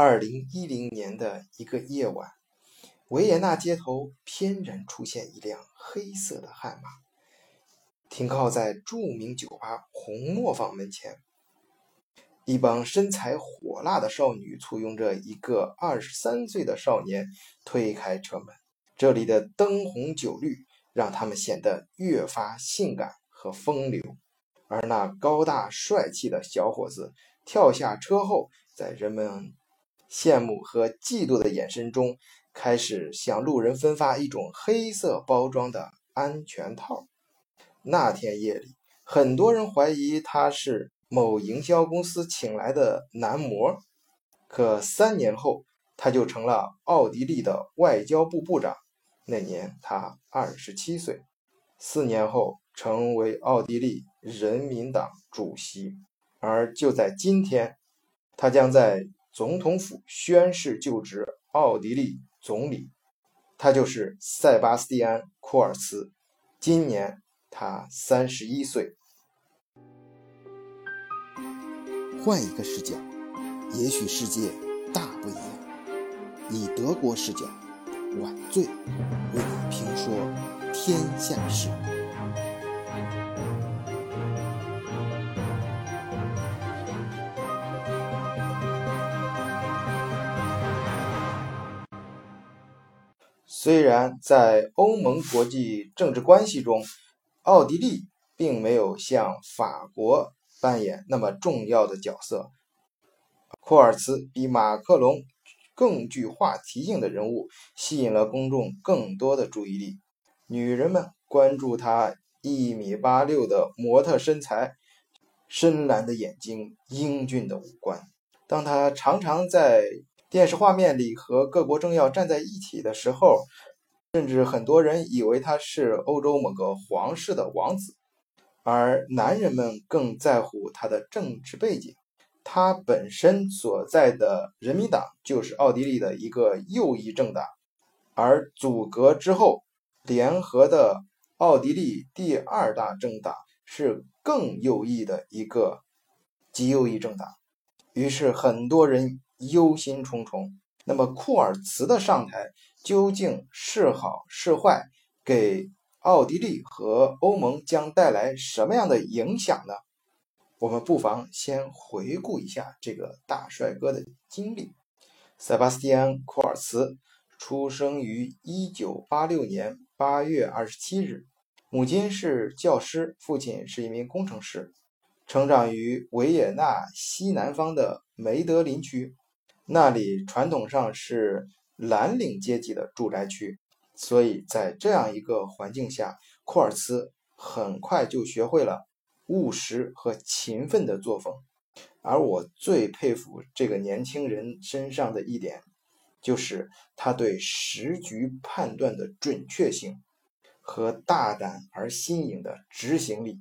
二零一零年的一个夜晚，维也纳街头翩然出现一辆黑色的悍马，停靠在著名酒吧红磨坊门前。一帮身材火辣的少女簇拥着一个二十三岁的少年推开车门。这里的灯红酒绿让他们显得越发性感和风流，而那高大帅气的小伙子跳下车后，在人们羡慕和嫉妒的眼神中，开始向路人分发一种黑色包装的安全套。那天夜里，很多人怀疑他是。某营销公司请来的男模，可三年后他就成了奥地利的外交部部长。那年他二十七岁，四年后成为奥地利人民党主席。而就在今天，他将在总统府宣誓就职奥地利总理。他就是塞巴斯蒂安·库尔茨，今年他三十一岁。换一个视角，也许世界大不一样。以德国视角，晚醉为你评说天下事。虽然在欧盟国际政治关系中，奥地利并没有像法国。扮演那么重要的角色，库尔茨比马克龙更具话题性的人物，吸引了公众更多的注意力。女人们关注他一米八六的模特身材、深蓝的眼睛、英俊的五官。当他常常在电视画面里和各国政要站在一起的时候，甚至很多人以为他是欧洲某个皇室的王子。而男人们更在乎他的政治背景，他本身所在的人民党就是奥地利的一个右翼政党，而阻隔之后联合的奥地利第二大政党是更右翼的一个极右翼政党，于是很多人忧心忡忡。那么库尔茨的上台究竟是好是坏？给？奥地利和欧盟将带来什么样的影响呢？我们不妨先回顾一下这个大帅哥的经历。塞巴斯蒂安·库尔茨出生于1986年8月27日，母亲是教师，父亲是一名工程师，成长于维也纳西南方的梅德林区，那里传统上是蓝领阶级的住宅区。所以在这样一个环境下，库尔茨很快就学会了务实和勤奋的作风。而我最佩服这个年轻人身上的一点，就是他对时局判断的准确性和大胆而新颖的执行力。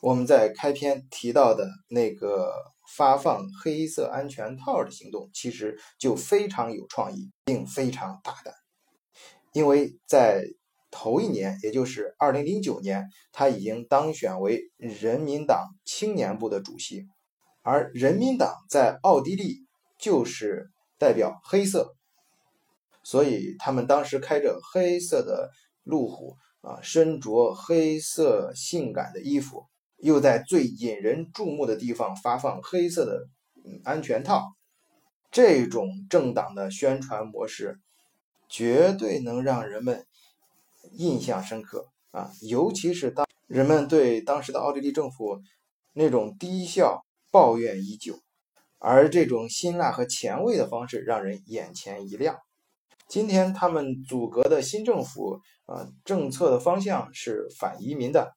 我们在开篇提到的那个发放黑色安全套的行动，其实就非常有创意，并非常大胆。因为在头一年，也就是二零零九年，他已经当选为人民党青年部的主席，而人民党在奥地利就是代表黑色，所以他们当时开着黑色的路虎啊，身着黑色性感的衣服，又在最引人注目的地方发放黑色的安全套，这种政党的宣传模式。绝对能让人们印象深刻啊！尤其是当人们对当时的奥地利政府那种低效抱怨已久，而这种辛辣和前卫的方式让人眼前一亮。今天他们组阁的新政府啊，政策的方向是反移民的，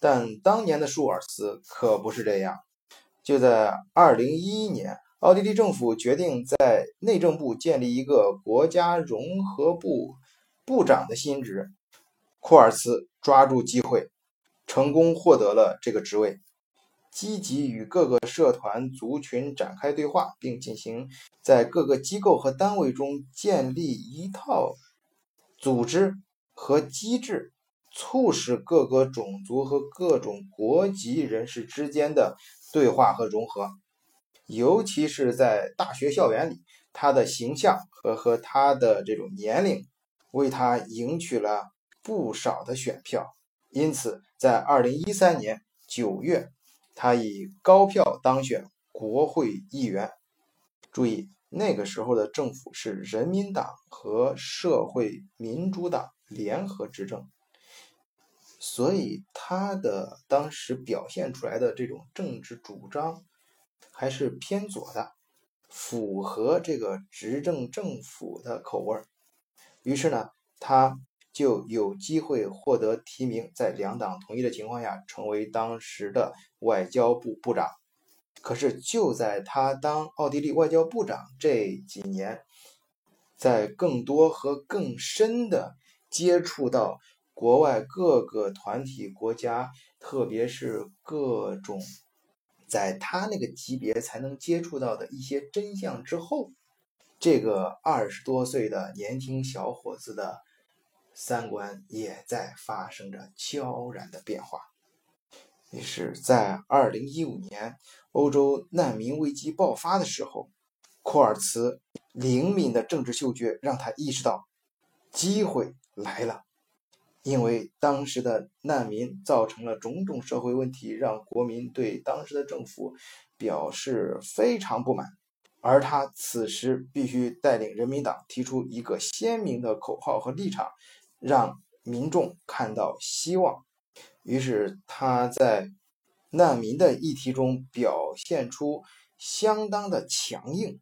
但当年的舒尔茨可不是这样。就在二零一一年。奥地利政府决定在内政部建立一个国家融合部部长的新职，库尔茨抓住机会，成功获得了这个职位，积极与各个社团族群展开对话，并进行在各个机构和单位中建立一套组织和机制，促使各个种族和各种国籍人士之间的对话和融合。尤其是在大学校园里，他的形象和和他的这种年龄，为他赢取了不少的选票。因此，在二零一三年九月，他以高票当选国会议员。注意，那个时候的政府是人民党和社会民主党联合执政，所以他的当时表现出来的这种政治主张还是偏左的，符合这个执政政府的口味儿。于是呢，他。就有机会获得提名，在两党同意的情况下，成为当时的外交部部长。可是就在他当奥地利外交部长这几年，在更多和更深的接触到国外各个团体国家，特别是各种在他那个级别才能接触到的一些真相之后，这个二十多岁的年轻小伙子的。三观也在发生着悄然的变化。于是，在二零一五年欧洲难民危机爆发的时候，库尔茨灵敏的政治嗅觉让他意识到机会来了。因为当时的难民造成了种种社会问题，让国民对当时的政府表示非常不满。而他此时必须带领人民党提出一个鲜明的口号和立场。让民众看到希望，于是他在难民的议题中表现出相当的强硬，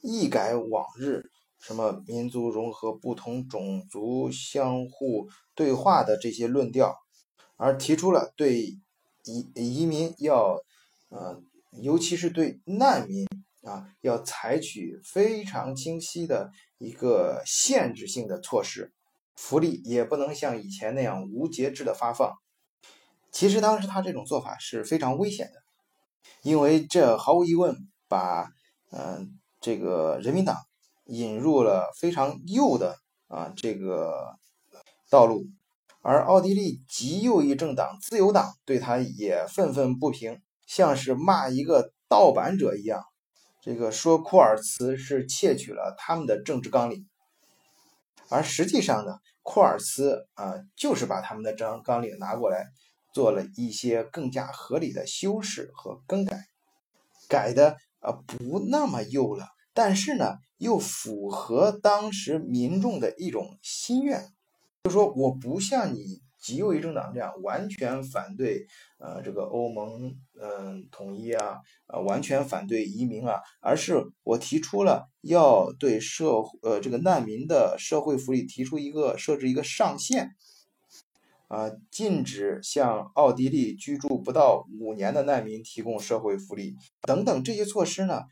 一改往日什么民族融合、不同种族相互对话的这些论调，而提出了对移移民要，呃，尤其是对难民啊，要采取非常清晰的一个限制性的措施。福利也不能像以前那样无节制的发放。其实当时他这种做法是非常危险的，因为这毫无疑问把嗯这个人民党引入了非常右的啊这个道路，而奥地利极右翼政党自由党对他也愤愤不平，像是骂一个盗版者一样，这个说库尔茨是窃取了他们的政治纲领。而实际上呢，库尔茨啊，就是把他们的章纲领拿过来，做了一些更加合理的修饰和更改，改的啊不那么右了，但是呢，又符合当时民众的一种心愿，就说我不像你。极右翼政党这样完全反对，呃，这个欧盟，嗯，统一啊，呃，完全反对移民啊，而是我提出了要对社，呃，这个难民的社会福利提出一个设置一个上限，啊，禁止向奥地利居住不到五年的难民提供社会福利等等这些措施呢，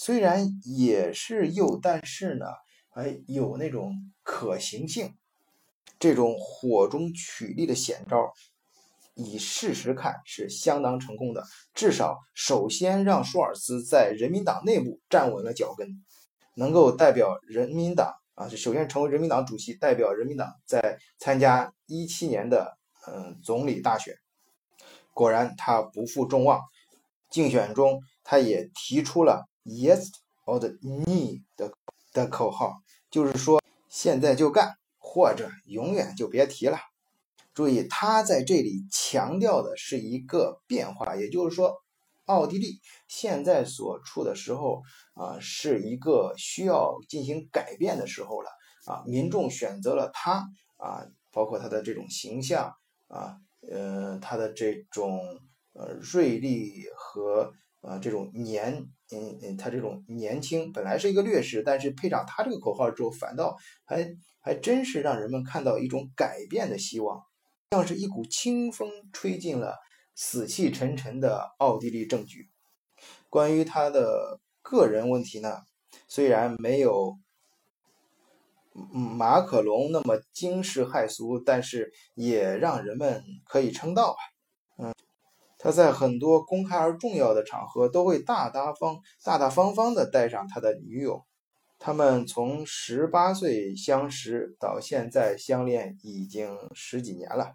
虽然也是右，但是呢，还有那种可行性。这种火中取栗的险招，以事实看是相当成功的。至少首先让舒尔茨在人民党内部站稳了脚跟，能够代表人民党啊，首先成为人民党主席，代表人民党在参加一七年的嗯总理大选。果然他不负众望，竞选中他也提出了 “Yes or No” 的的口号，就是说现在就干。或者永远就别提了。注意，他在这里强调的是一个变化，也就是说，奥地利现在所处的时候啊，是一个需要进行改变的时候了啊。民众选择了他啊，包括他的这种形象啊，呃，他的这种呃锐利和呃这种年，嗯嗯，他这种年轻本来是一个劣势，但是配上他这个口号之后，反倒还。还真是让人们看到一种改变的希望，像是一股清风吹进了死气沉沉的奥地利政局。关于他的个人问题呢，虽然没有马可龙那么惊世骇俗，但是也让人们可以称道啊。嗯，他在很多公开而重要的场合都会大大方、大大方方的带上他的女友。他们从十八岁相识到现在相恋已经十几年了，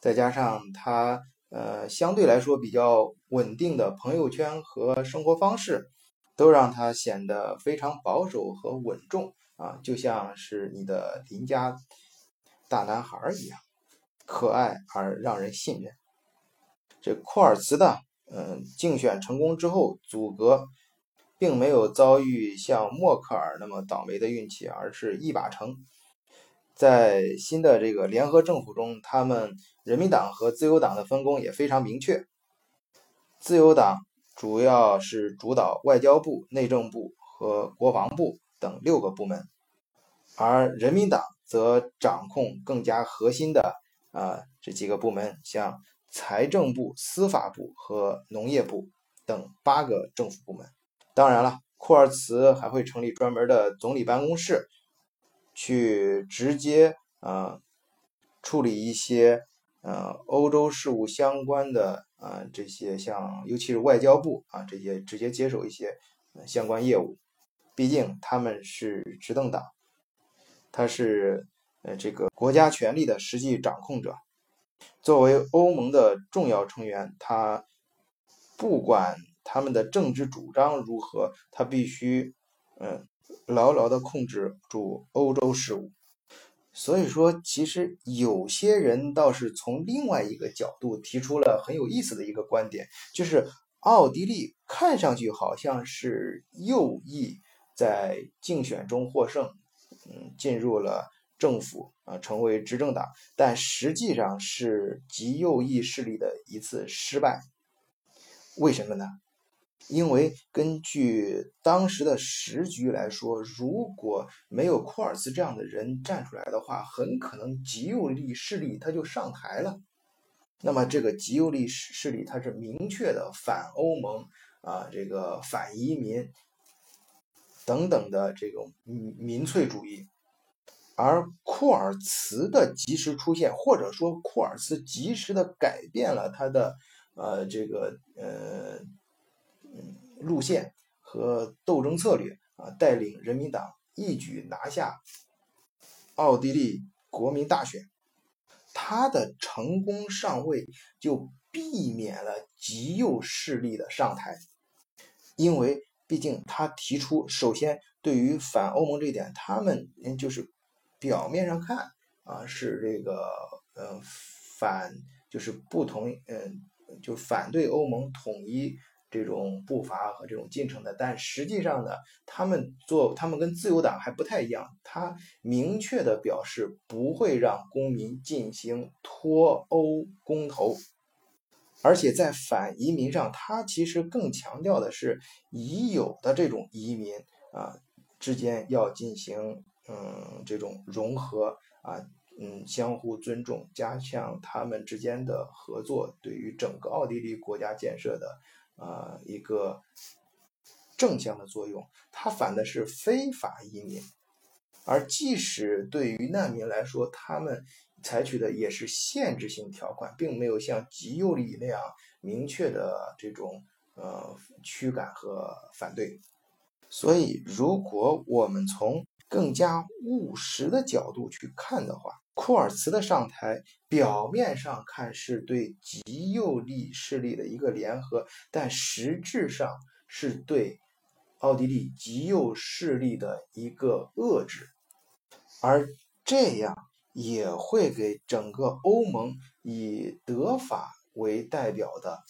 再加上他呃相对来说比较稳定的朋友圈和生活方式，都让他显得非常保守和稳重啊，就像是你的邻家大男孩一样，可爱而让人信任。这库尔茨的嗯竞选成功之后，组阁并没有遭遇像默克尔那么倒霉的运气，而是一把成。在新的这个联合政府中，他们人民党和自由党的分工也非常明确。自由党主要是主导外交部、内政部和国防部等六个部门，而人民党则掌控更加核心的啊这几个部门，像财政部、司法部和农业部等八个政府部门。当然了，库尔茨还会成立专门的总理办公室。去直接啊处理一些呃欧洲事务相关的啊这些像尤其是外交部啊这些直接接手一些相关业务，毕竟他们是执政党，他是呃这个国家权力的实际掌控者。作为欧盟的重要成员，他不管他们的政治主张如何，他必须嗯。牢牢地控制住欧洲事务，所以说，其实有些人倒是从另外一个角度提出了很有意思的一个观点，就是奥地利看上去好像是右翼在竞选中获胜，嗯，进入了政府啊，成为执政党，但实际上是极右翼势力的一次失败。为什么呢？因为根据当时的时局来说，如果没有库尔茨这样的人站出来的话，很可能极右翼势力他就上台了。那么这个极右翼势力，它是明确的反欧盟啊，这个反移民等等的这种民粹主义。而库尔茨的及时出现，或者说库尔茨及时的改变了他的呃这个呃。路线和斗争策略啊，带领人民党一举拿下奥地利国民大选。他的成功上位就避免了极右势力的上台，因为毕竟他提出，首先对于反欧盟这一点，他们就是表面上看啊是这个呃反，就是不同嗯就反对欧盟统一。这种步伐和这种进程的，但实际上呢，他们做他们跟自由党还不太一样，他明确的表示不会让公民进行脱欧公投，而且在反移民上，他其实更强调的是已有的这种移民啊之间要进行嗯这种融合啊嗯相互尊重，加强他们之间的合作，对于整个奥地利国家建设的。啊，一个正向的作用，它反的是非法移民，而即使对于难民来说，他们采取的也是限制性条款，并没有像极右翼那样明确的这种呃驱赶和反对。所以，如果我们从更加务实的角度去看的话，库尔茨的上台，表面上看是对极右利势力的一个联合，但实质上是对奥地利极右势力的一个遏制，而这样也会给整个欧盟以德法为代表的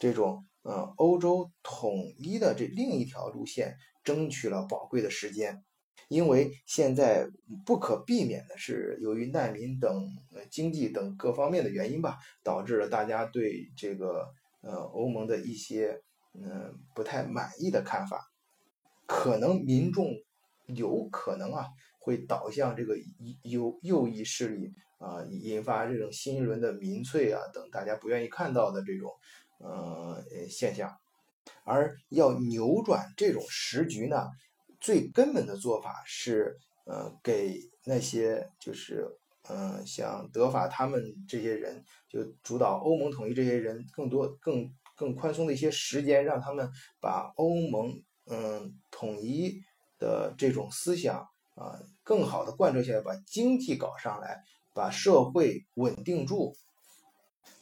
这种嗯欧洲统一的这另一条路线争取了宝贵的时间。因为现在不可避免的是，由于难民等经济等各方面的原因吧，导致了大家对这个呃欧盟的一些嗯不太满意的看法，可能民众有可能啊会导向这个右右翼势力啊，引发这种新一轮的民粹啊等大家不愿意看到的这种呃现象，而要扭转这种时局呢？最根本的做法是，呃，给那些就是，嗯，像德法他们这些人，就主导欧盟统一这些人，更多、更更宽松的一些时间，让他们把欧盟，嗯，统一的这种思想啊，更好的贯彻下来，把经济搞上来，把社会稳定住，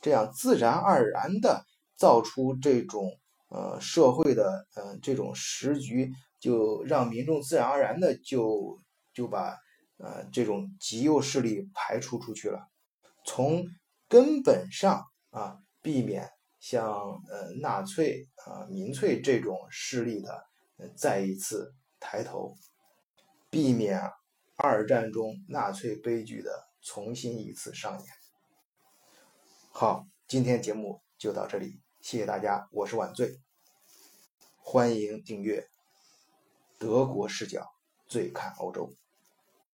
这样自然而然的造出这种呃社会的呃这种时局，就让民众自然而然的就就把呃这种极右势力排除出去了，从根本上啊避免像呃纳粹啊民粹这种势力的再一次抬头，避免二战中纳粹悲剧的重新一次上演。好，今天节目就到这里，谢谢大家，我是晚醉，欢迎订阅德国视角，最看欧洲。